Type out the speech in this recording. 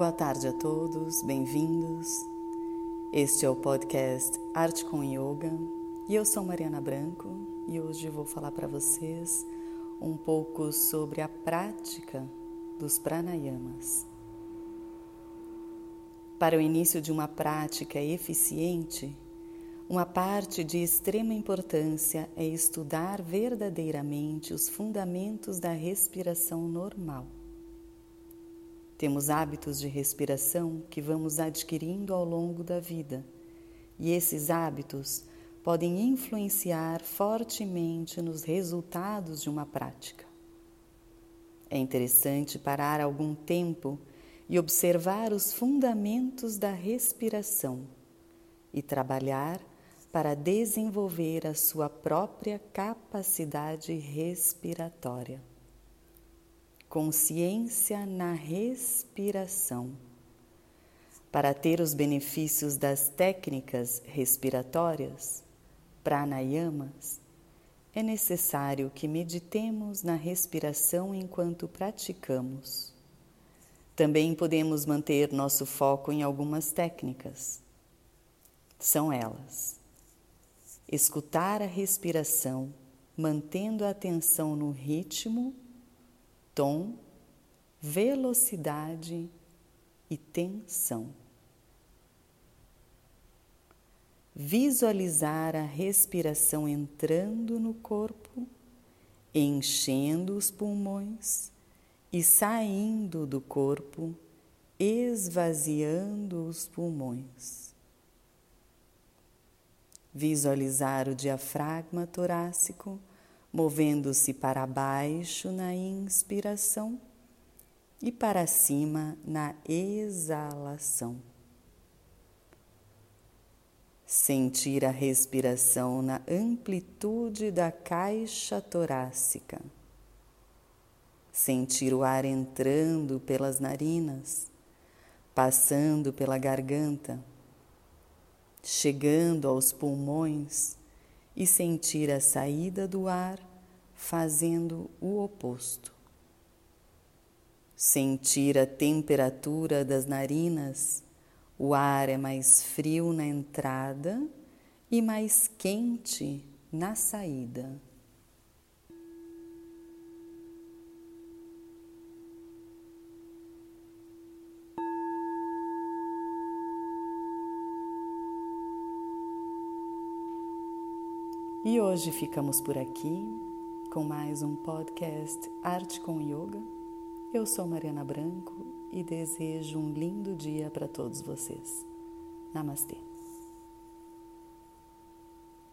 Boa tarde a todos, bem-vindos. Este é o podcast Arte com Yoga e eu sou Mariana Branco e hoje vou falar para vocês um pouco sobre a prática dos pranayamas. Para o início de uma prática eficiente, uma parte de extrema importância é estudar verdadeiramente os fundamentos da respiração normal. Temos hábitos de respiração que vamos adquirindo ao longo da vida, e esses hábitos podem influenciar fortemente nos resultados de uma prática. É interessante parar algum tempo e observar os fundamentos da respiração e trabalhar para desenvolver a sua própria capacidade respiratória. Consciência na respiração. Para ter os benefícios das técnicas respiratórias, pranayamas, é necessário que meditemos na respiração enquanto praticamos. Também podemos manter nosso foco em algumas técnicas. São elas: escutar a respiração, mantendo a atenção no ritmo, tom, velocidade e tensão. Visualizar a respiração entrando no corpo, enchendo os pulmões e saindo do corpo, esvaziando os pulmões Visualizar o diafragma torácico movendo-se para baixo na inspiração e para cima na exalação. Sentir a respiração na amplitude da caixa torácica. Sentir o ar entrando pelas narinas, passando pela garganta chegando aos pulmões e sentir a saída do ar fazendo o oposto. Sentir a temperatura das narinas, o ar é mais frio na entrada e mais quente na saída. E hoje ficamos por aqui com mais um podcast Arte com Yoga. Eu sou Mariana Branco e desejo um lindo dia para todos vocês. Namastê.